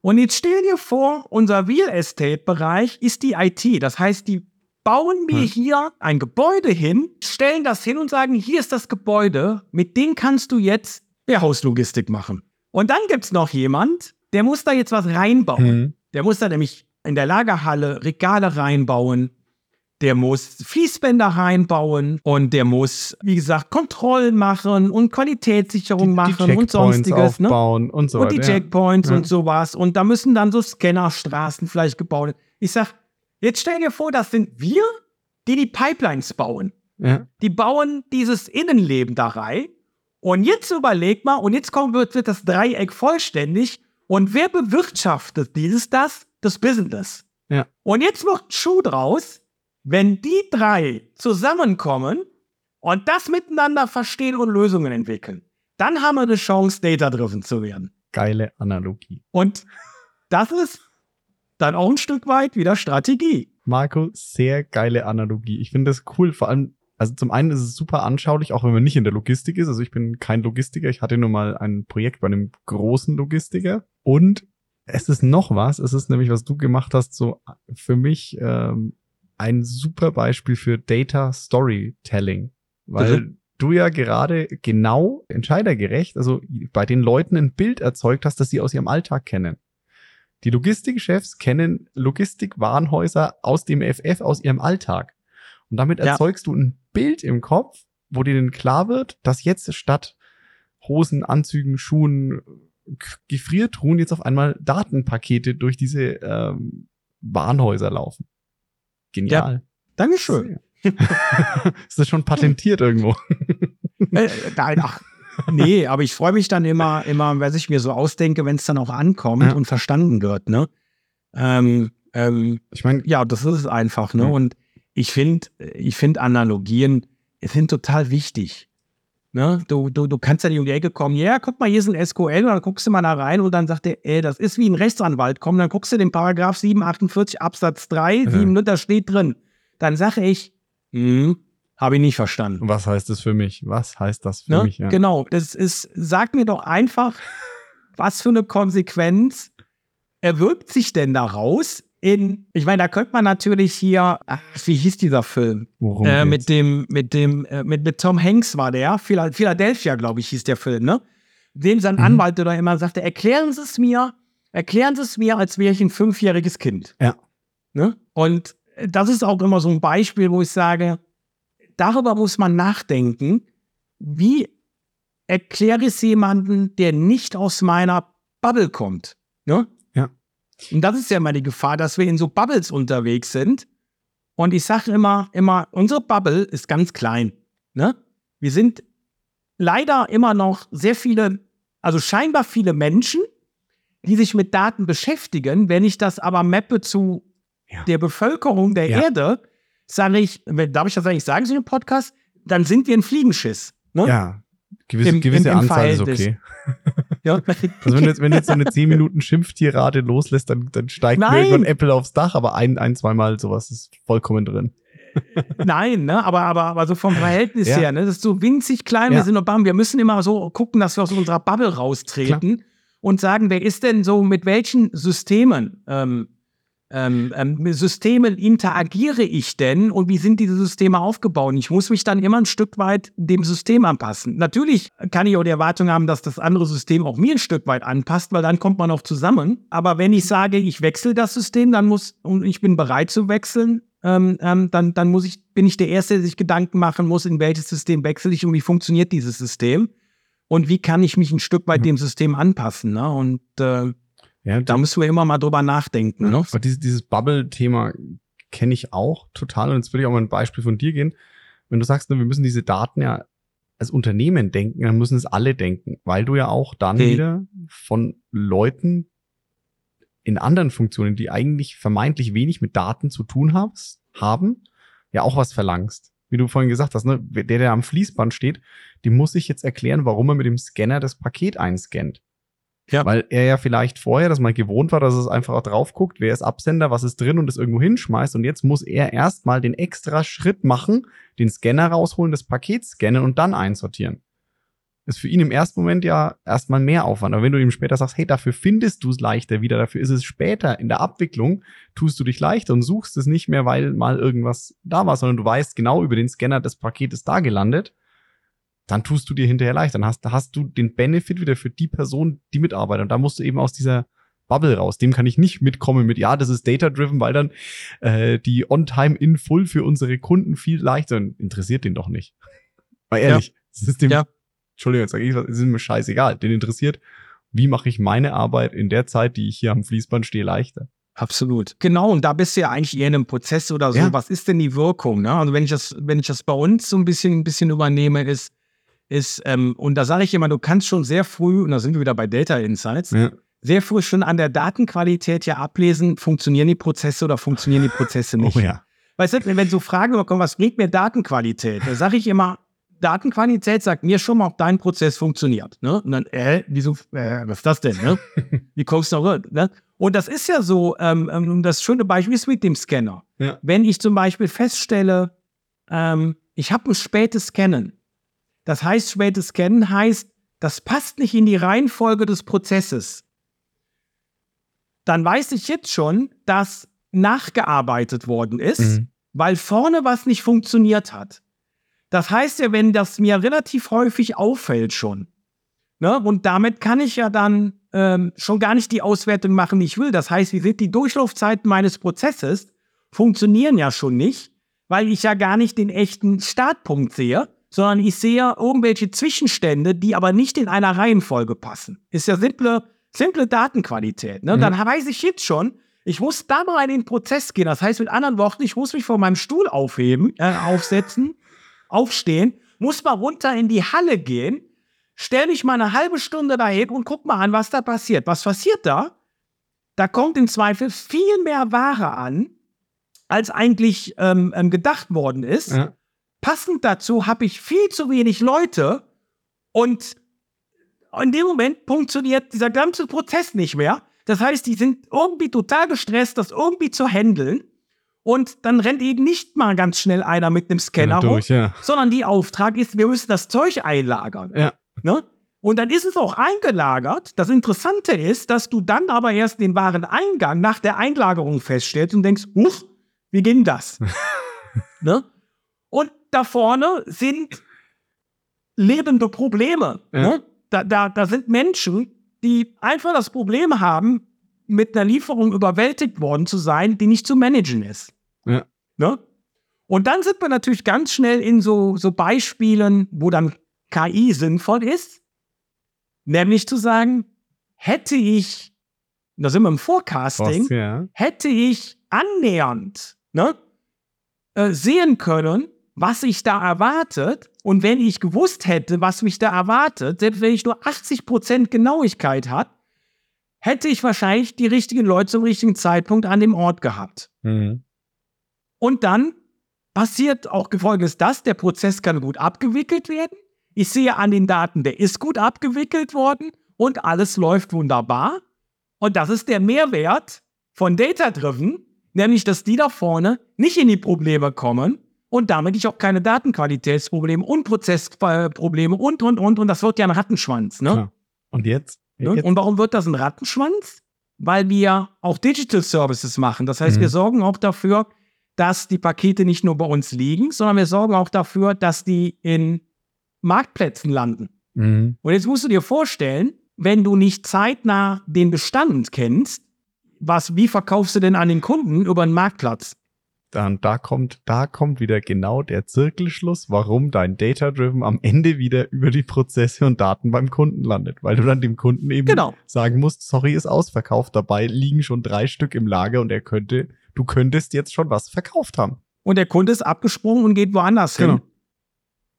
Und jetzt stell dir vor, unser Real Estate-Bereich ist die IT. Das heißt, die bauen mir Hm. hier ein Gebäude hin, stellen das hin und sagen, hier ist das Gebäude, mit dem kannst du jetzt Warehouse-Logistik machen. Und dann gibt's noch jemand, der muss da jetzt was reinbauen. Hm. Der muss da nämlich in der Lagerhalle Regale reinbauen. Der muss Fließbänder reinbauen und der muss, wie gesagt, Kontrollen machen und Qualitätssicherung Die, machen die und Checkpoints sonstiges. Ne? und so und die. Checkpoints Ja. und sowas. Und da müssen dann so Scannerstraßen vielleicht gebaut werden. Ich sag, jetzt stell dir vor, das sind wir, die die Pipelines bauen. Ja. Die bauen dieses Innenleben da rein. Und jetzt überleg mal, und jetzt kommt, wird, wird das Dreieck vollständig. Und wer bewirtschaftet dieses, das? Das Business. Ja. Und jetzt wird ein Schuh draus, wenn die drei zusammenkommen und das miteinander verstehen und Lösungen entwickeln. Dann haben wir eine Chance, data-driven zu werden. Geile Analogie. Und das ist dann auch ein Stück weit wieder Strategie. Marco, sehr geile Analogie. Ich finde das cool, vor allem, also zum einen ist es super anschaulich, auch wenn man nicht in der Logistik ist. Also ich bin kein Logistiker, ich hatte nur mal ein Projekt bei einem großen Logistiker. Und es ist noch was, es ist nämlich, was du gemacht hast, so für mich ähm, ein super Beispiel für Data Storytelling. Weil Mhm. du ja gerade genau entscheidergerecht, also bei den Leuten ein Bild erzeugt hast, das sie aus ihrem Alltag kennen. Die Logistikchefs kennen Logistikwarenhäuser aus dem FF, aus ihrem Alltag. Und damit Ja. erzeugst du ein Bild im Kopf, wo dir dann klar wird, dass jetzt statt Hosen, Anzügen, Schuhen, Gefriertruhen jetzt auf einmal Datenpakete durch diese ähm, Warenhäuser laufen. Genial. Dankeschön. ist das schon patentiert irgendwo? Äh, nein, ach, nee, aber ich freue mich dann immer, immer, was ich mir so ausdenke, wenn es dann auch ankommt Ja. und verstanden wird, ne? Ähm, ähm, Ich meine, ja, das ist es einfach, ne? Ja. Und ich finde, ich finde Analogien sind total wichtig. Ne? Du, du, du kannst ja nicht um die Ecke kommen, ja, guck mal, hier ist ein SQL und dann guckst du mal da rein und dann sagt der, ey, das ist wie ein Rechtsanwalt, komm, dann guckst du den Paragraph 748 Absatz 3, Ja. 7, da steht drin. Dann sage ich, hm, habe ich nicht verstanden. was heißt das für mich? Was heißt das für Ne? mich? Ja. Genau, das ist, sag mir doch einfach, was für eine Konsequenz erwirkt sich denn daraus in, ich meine, da könnte man natürlich hier, ach, wie hieß dieser Film? Worum Äh, mit dem, mit dem, äh, mit, mit Tom Hanks war der, Phila- Philadelphia, glaube ich, hieß der Film, ne? Dem sein Mhm. Anwalt oder immer sagte, erklären Sie es mir, erklären Sie es mir, als wäre ich ein fünfjähriges Kind. Ja. Ne? Und äh, das ist auch immer so ein Beispiel, wo ich sage, darüber muss man nachdenken, wie erkläre ich es jemanden, der nicht aus meiner Bubble kommt. Ne? Und das ist ja immer die Gefahr, dass wir in so Bubbles unterwegs sind. Und ich sage immer, immer, unsere Bubble ist ganz klein. Ne? Wir sind leider immer noch sehr viele, also scheinbar viele Menschen, die sich mit Daten beschäftigen. Wenn ich das aber mappe zu Ja. der Bevölkerung der Ja. Erde, sage ich, darf ich das eigentlich sagen, so im Podcast? Dann sind wir ein Fliegenschiss. Ne? Ja, gewisse, Im- gewisse im- im Anzahl ist okay. Ja. Also wenn du jetzt, wenn du jetzt so eine 10 Minuten Schimpftierrate loslässt, dann, dann steigt mir Nein. irgendwann Apple aufs Dach, aber ein, ein, zweimal sowas ist vollkommen drin. Nein, ne? aber, aber, aber so vom Verhältnis Ja. her, ne? das ist so winzig klein, Ja. wir sind nur bam, wir müssen immer so gucken, dass wir aus unserer Bubble raustreten und sagen, wer ist denn so, mit welchen Systemen, ähm, ähm, ähm, mit Systemen interagiere ich denn und wie sind diese Systeme aufgebaut? Ich muss mich dann immer ein Stück weit dem System anpassen. Natürlich kann ich auch die Erwartung haben, dass das andere System auch mir ein Stück weit anpasst, weil dann kommt man auch zusammen. Aber wenn ich sage, ich wechsle das System, dann muss und ich bin bereit zu wechseln, ähm, ähm, dann, dann muss ich, bin ich der Erste, der sich Gedanken machen muss, in welches System wechsle ich und wie funktioniert dieses System und wie kann ich mich ein Stück weit Mhm. dem System anpassen. Ne? Und äh, Ja, da müssen wir immer mal drüber nachdenken. Ne? Aber dieses, dieses Bubble-Thema kenne ich auch total. Und jetzt würde ich auch mal ein Beispiel von dir gehen. Wenn du sagst, ne, wir müssen diese Daten ja als Unternehmen denken, dann müssen es alle denken, weil du ja auch dann Okay. wieder von Leuten in anderen Funktionen, die eigentlich vermeintlich wenig mit Daten zu tun hast, haben, ja auch was verlangst. Wie du vorhin gesagt hast, ne, der, der am Fließband steht, dem muss ich jetzt erklären, warum er mit dem Scanner das Paket einscannt. Ja. Weil er ja vielleicht vorher das mal gewohnt war, dass es einfach drauf guckt, wer ist Absender, was ist drin und es irgendwo hinschmeißt. Und jetzt muss er erstmal den extra Schritt machen, den Scanner rausholen, das Paket scannen und dann einsortieren. ist für ihn im ersten Moment ja erstmal mehr Aufwand. Aber wenn du ihm später sagst, hey, dafür findest du es leichter wieder, dafür ist es später in der Abwicklung, tust du dich leichter und suchst es nicht mehr, weil mal irgendwas da war, sondern du weißt genau über den Scanner, das Paket ist da gelandet, dann tust du dir hinterher leichter. Dann hast, hast du den Benefit wieder für die Person, die mitarbeitet. Und da musst du eben aus dieser Bubble raus. Dem kann ich nicht mitkommen mit, ja, das ist data-driven, weil dann äh, die On-Time in Full für unsere Kunden viel leichter interessiert den doch nicht. Mal ehrlich, ja. das ist dem, ja. Entschuldigung, jetzt sage ich was, es ist mir scheißegal. Den interessiert, wie mache ich meine Arbeit in der Zeit, die ich hier am Fließband stehe, leichter. Absolut. Genau, und da bist du ja eigentlich eher in einem Prozess oder so. Ja. Was ist denn die Wirkung? Ne? Also wenn ich das, wenn ich das bei uns so ein bisschen, ein bisschen übernehme, ist, ist, ähm, und da sage ich immer, du kannst schon sehr früh, und da sind wir wieder bei Data Insights, ja. sehr früh schon an der Datenqualität ja ablesen, funktionieren die Prozesse oder funktionieren die Prozesse nicht. Oh ja. Weißt du, wenn so Fragen überkommen, was bringt mir Datenqualität? Da sage ich immer, Datenqualität sagt mir schon mal, ob dein Prozess funktioniert. Ne? Und dann, äh, wieso, äh, was ist das denn? Ne? Wie kommst du noch? Ne? Und das ist ja so, ähm, ähm, das schöne Beispiel ist mit dem Scanner. Ja. Wenn ich zum Beispiel feststelle, ähm, ich habe ein spätes Scannen. Das heißt, spätes Scannen heißt, das passt nicht in die Reihenfolge des Prozesses. Dann weiß ich jetzt schon, dass nachgearbeitet worden ist, mhm. weil vorne was nicht funktioniert hat. Das heißt ja, wenn das mir relativ häufig auffällt schon, ne, und damit kann ich ja dann ähm, schon gar nicht die Auswertung machen, die ich will. Das heißt, wie sind die Durchlaufzeiten meines Prozesses? Funktionieren ja schon nicht, weil ich ja gar nicht den echten Startpunkt sehe, sondern ich sehe irgendwelche Zwischenstände, die aber nicht in einer Reihenfolge passen. Ist ja simple, simple Datenqualität. Ne? Mhm. Dann weiß ich jetzt schon, ich muss da mal in den Prozess gehen. Das heißt mit anderen Worten, ich muss mich von meinem Stuhl aufheben, äh, aufsetzen aufstehen, muss mal runter in die Halle gehen, stell dich mal eine halbe Stunde dahin und guck mal an, was da passiert. Was passiert da? Da kommt im Zweifel viel mehr Ware an, als eigentlich ähm, ähm, gedacht worden ist. Ja. Passend dazu habe ich viel zu wenig Leute und in dem Moment funktioniert dieser ganze Prozess nicht mehr. Das heißt, die sind irgendwie total gestresst, das irgendwie zu handeln. Und dann rennt eben nicht mal ganz schnell einer mit einem Scanner ja, durch, hoch, ja. sondern die Auftrag ist, wir müssen das Zeug einlagern. Ja. Ne? Und dann ist es auch eingelagert. Das Interessante ist, dass du dann aber erst den wahren Eingang nach der Einlagerung feststellst und denkst, uff, wie ging das? ne? Und da vorne sind lebende Probleme. Ja. Ne? Da, da, da sind Menschen, die einfach das Problem haben, mit einer Lieferung überwältigt worden zu sein, die nicht zu managen ist. Ja. Ne? Und dann sind wir natürlich ganz schnell in so, so Beispielen, wo dann KI sinnvoll ist. Nämlich zu sagen, hätte ich, da sind wir im Forecasting, Was, ja. hätte ich annähernd ne, äh, sehen können, was sich da erwartet. Und wenn ich gewusst hätte, was mich da erwartet, selbst wenn ich nur 80% Genauigkeit hat, hätte ich wahrscheinlich die richtigen Leute zum richtigen Zeitpunkt an dem Ort gehabt. Mhm. Und dann passiert auch folgendes das, der Prozess kann gut abgewickelt werden. Ich sehe an den Daten, der ist gut abgewickelt worden und alles läuft wunderbar. Und das ist der Mehrwert von Data Driven, nämlich dass die da vorne nicht in die Probleme kommen und damit ich auch keine Datenqualitätsprobleme und Prozessprobleme und, und, und. Und das wird ja ein Rattenschwanz. Ne? Klar. Und jetzt? Ne? Und warum wird das ein Rattenschwanz? Weil wir auch Digital Services machen. Das heißt, mhm. wir sorgen auch dafür, dass die Pakete nicht nur bei uns liegen, sondern wir sorgen auch dafür, dass die in Marktplätzen landen. Mhm. Und jetzt musst du dir vorstellen, wenn du nicht zeitnah den Bestand kennst, was, wie verkaufst du denn an den Kunden über einen Marktplatz? Dann da kommt, da kommt wieder genau der Zirkelschluss, warum dein Data-Driven am Ende wieder über die Prozesse und Daten beim Kunden landet, weil du dann dem Kunden eben genau. sagen musst, sorry, ist ausverkauft, dabei liegen schon drei Stück im Lager und er könnte, du könntest jetzt schon was verkauft haben. Und der Kunde ist abgesprungen und geht woanders genau. hin.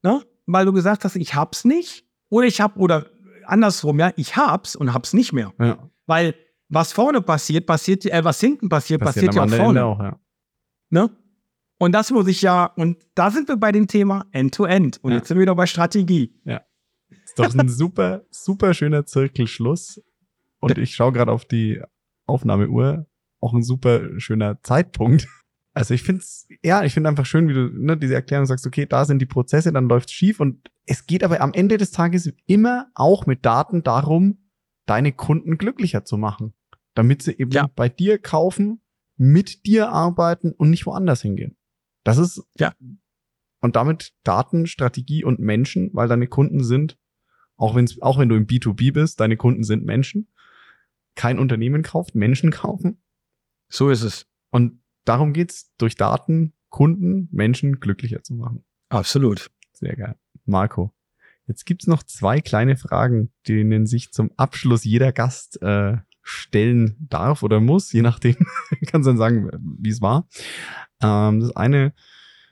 Ne? Weil du gesagt hast, ich hab's nicht oder ich hab, oder andersrum, ja, ich hab's und hab's nicht mehr. Ja. Weil was vorne passiert, passiert, äh, was hinten passiert, passiert, passiert ja auch vorne. Auch, ja. Ne? Und das muss ich ja, und da sind wir bei dem Thema End-to-End. -End. Und ja. jetzt sind wir wieder bei Strategie. Ja. Ist doch ein super, super schöner Zirkelschluss. Und ich schaue gerade auf die Aufnahmeuhr. Auch ein super schöner Zeitpunkt. Also ich finde es, ja, ich finde einfach schön, wie du ne, diese Erklärung sagst, okay, da sind die Prozesse, dann läuft's schief und es geht aber am Ende des Tages immer auch mit Daten darum, deine Kunden glücklicher zu machen, damit sie eben Ja. bei dir kaufen, mit dir arbeiten und nicht woanders hingehen. Das ist Ja. und damit Daten, Strategie und Menschen, weil deine Kunden sind, auch wenn's, auch wenn du im B2B bist, deine Kunden sind Menschen. Kein Unternehmen kauft, Menschen kaufen. So ist es. Und darum geht's, durch Daten Kunden, Menschen glücklicher zu machen. Absolut. Sehr geil. Marco, jetzt gibt's noch zwei kleine Fragen, denen sich zum Abschluss jeder Gast äh, stellen darf oder muss, je nachdem. Kannst dann sagen, wie es war. Ähm, das eine,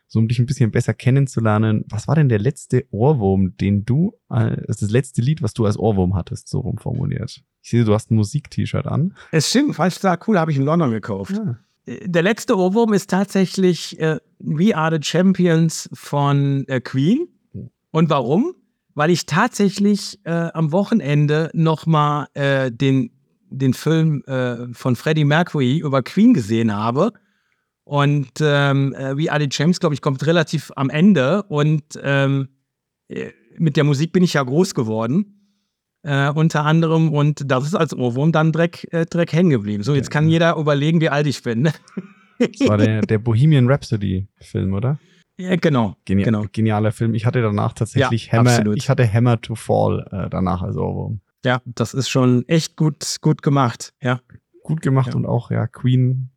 so um dich ein bisschen besser kennenzulernen. Was war denn der letzte Ohrwurm, den du, äh, das letzte Lied, was du als Ohrwurm hattest, so rumformuliert? Ich sehe, du hast ein Musik-T-Shirt an. Es stimmt, falsch gesagt, cool, habe ich in London gekauft. Ja. Äh, Der letzte Ohrwurm ist tatsächlich äh, We Are the Champions von äh, Queen. Und warum? Weil ich tatsächlich äh, am Wochenende nochmal äh, den, den Film äh, von Freddie Mercury über Queen gesehen habe. Und ähm, äh, Are the Champions, glaube ich, kommt relativ am Ende. Und ähm, äh, mit der Musik bin ich ja groß geworden. Äh, unter anderem. Und das ist als Ohrwurm dann Dreck, äh, Dreck hängen geblieben. So, jetzt kann jeder überlegen, wie alt ich bin. Das war der, der Bohemian Rhapsody-Film, oder? ja, genau. Genia Genau. Genialer Film. Ich hatte danach tatsächlich Ja, Hammer, absolut. ich hatte Hammer to Fall äh, danach als Ohrwurm. Ja, das ist schon echt gut, gut gemacht. Ja. Gut gemacht Ja. und auch, ja, Queen,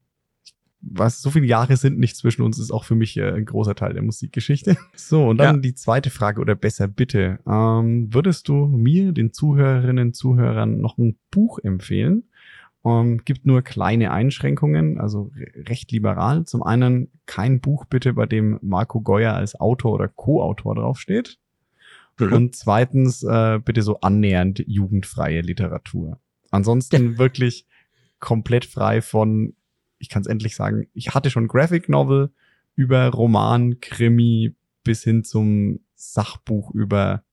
was so viele Jahre sind nicht zwischen uns, ist auch für mich äh, ein großer Teil der Musikgeschichte. So, und dann Ja. die zweite Frage oder besser bitte. Ähm, würdest du mir, den Zuhörerinnen, Zuhörern noch ein Buch empfehlen? Ähm, gibt nur kleine Einschränkungen, also re- recht liberal. Zum einen kein Buch bitte, bei dem Marco Geuer als Autor oder Co-Autor draufsteht. Und zweitens äh, bitte so annähernd jugendfreie Literatur. Ansonsten wirklich komplett frei von, ich kann es endlich sagen, ich hatte schon Graphic Novel über Roman, Krimi bis hin zum Sachbuch über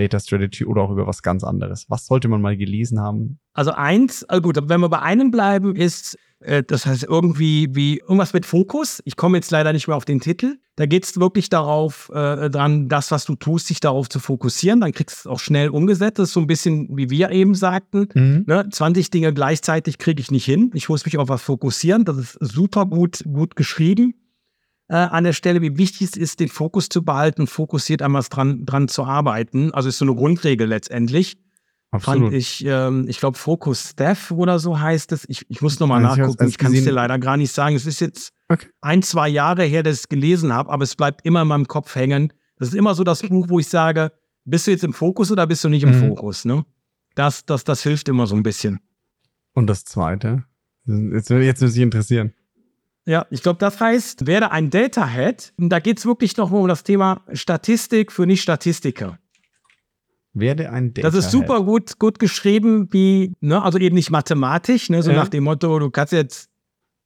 Data Strategy oder auch über was ganz anderes. Was sollte man mal gelesen haben? Also eins, also gut, wenn wir bei einem bleiben, ist, äh, das heißt irgendwie wie irgendwas mit Fokus. Ich komme jetzt leider nicht mehr auf den Titel. Da geht es wirklich darauf, äh, dran, das, was du tust, sich darauf zu fokussieren. Dann kriegst du es auch schnell umgesetzt. Das ist so ein bisschen, wie wir eben sagten. Ne, 20 Dinge gleichzeitig kriege ich nicht hin. Ich muss mich auf was fokussieren. Das ist super gut, gut geschrieben. Äh, an der Stelle, wie wichtig es ist, den Fokus zu behalten und fokussiert einmal dran, dran zu arbeiten. Also ist so eine Grundregel letztendlich. Fand ich, ähm, ich glaube, Focus Staff oder so heißt es. Ich, ich muss nochmal ich nachgucken. erst Ich kann es dir leider gar nicht sagen. Es ist jetzt Okay. ein, zwei Jahre her, dass ich es gelesen habe, aber es bleibt immer in meinem Kopf hängen. Das ist immer so das Buch, wo ich sage, bist du jetzt im Fokus oder bist du nicht im Mhm. Fokus? Ne? Das, das, das hilft immer so ein bisschen. Und das zweite? Jetzt, jetzt würde sich interessieren. Ja, ich glaube, das heißt, werde ein Data Head. Da geht es wirklich noch um das Thema Statistik für Nicht-Statistiker. Werde ein Data Das ist super gut, gut geschrieben, wie, ne, also eben nicht mathematisch, ne, so Ja. nach dem Motto, du kannst jetzt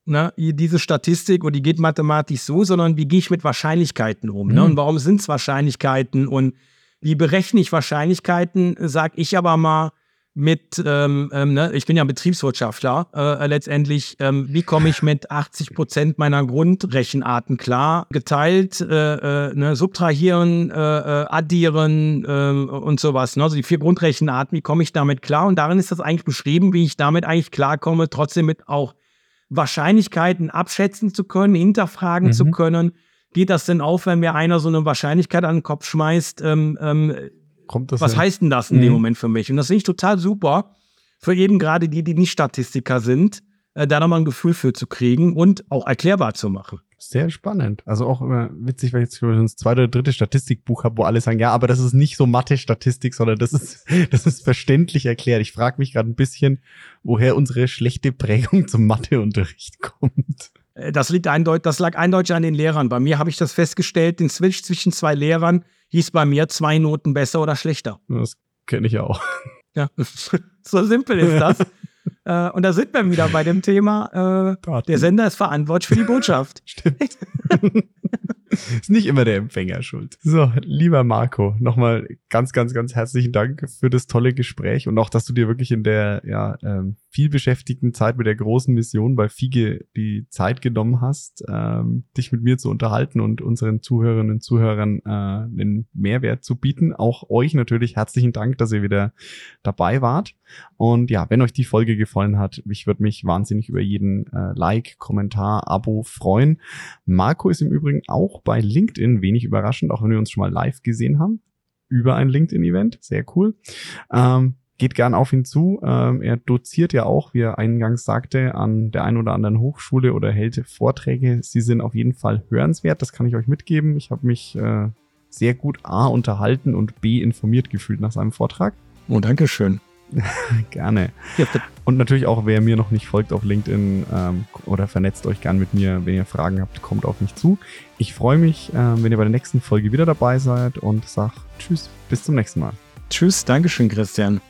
ne, diese Statistik und die geht mathematisch so, sondern wie gehe ich mit Wahrscheinlichkeiten um? Ne? Mhm. Und warum sind es Wahrscheinlichkeiten und wie berechne ich Wahrscheinlichkeiten, sag ich aber mal mit, ähm, ähm, ne, ich bin ja Betriebswirtschaftler, äh, letztendlich, ähm, wie komme ich mit 80 Prozent meiner Grundrechenarten klar, geteilt, äh, äh, ne, subtrahieren, äh, äh, addieren ähm, und sowas. Ne? Also die vier Grundrechenarten, wie komme ich damit klar? Und darin ist das eigentlich beschrieben, wie ich damit eigentlich klarkomme, trotzdem mit auch Wahrscheinlichkeiten abschätzen zu können, hinterfragen Mhm. zu können. Geht das denn auf, wenn mir einer so eine Wahrscheinlichkeit an den Kopf schmeißt? Was hin? heißt denn das in dem Mhm. Moment für mich? Und das finde ich total super, für eben gerade die, die nicht Statistiker sind, äh, da nochmal ein Gefühl für zu kriegen und auch erklärbar zu machen. Sehr spannend. Also auch immer witzig, weil ich jetzt schon das zweite oder dritte Statistikbuch habe, wo alle sagen, ja, aber das ist nicht so Mathe-Statistik, sondern das ist, das ist verständlich erklärt. Ich frage mich gerade ein bisschen, woher unsere schlechte Prägung zum Matheunterricht kommt. Äh, Das, liegt eindeutig, das lag eindeutig an den Lehrern. Bei mir habe ich das festgestellt, den Switch zwischen zwei Lehrern hieß bei mir zwei Noten besser oder schlechter. Das kenne ich auch. Ja, so simpel ist das. äh, und da sind wir wieder bei dem Thema, äh, der Sender ist verantwortlich für die Botschaft. Stimmt. ist nicht immer der Empfänger schuld. So, lieber Marco, nochmal ganz, ganz, ganz herzlichen Dank für das tolle Gespräch und auch, dass du dir wirklich in der ja, ähm, viel beschäftigten Zeit mit der großen Mission bei Fiege die Zeit genommen hast, ähm, dich mit mir zu unterhalten und unseren Zuhörerinnen und Zuhörern äh, einen Mehrwert zu bieten. Auch euch natürlich herzlichen Dank, dass ihr wieder dabei wart. Und ja, wenn euch die Folge gefallen hat, ich würde mich wahnsinnig über jeden äh, Like, Kommentar, Abo freuen. Marco ist im Übrigen auch bei LinkedIn, wenig überraschend, auch wenn wir uns schon mal live gesehen haben über ein LinkedIn-Event. Sehr cool. Ähm, geht gern auf ihn zu. Ähm, er doziert ja auch, wie er eingangs sagte, an der einen oder anderen Hochschule oder hält Vorträge. Sie sind auf jeden Fall hörenswert, das kann ich euch mitgeben. Ich habe mich äh, sehr gut A unterhalten und B informiert gefühlt nach seinem Vortrag. Oh, danke schön. Gerne. Und natürlich auch, wer mir noch nicht folgt auf LinkedIn ähm, oder vernetzt euch gern mit mir, wenn ihr Fragen habt, kommt auf mich zu. Ich freue mich, äh, wenn ihr bei der nächsten Folge wieder dabei seid und sag Tschüss, bis zum nächsten Mal. Tschüss, Dankeschön, Christian.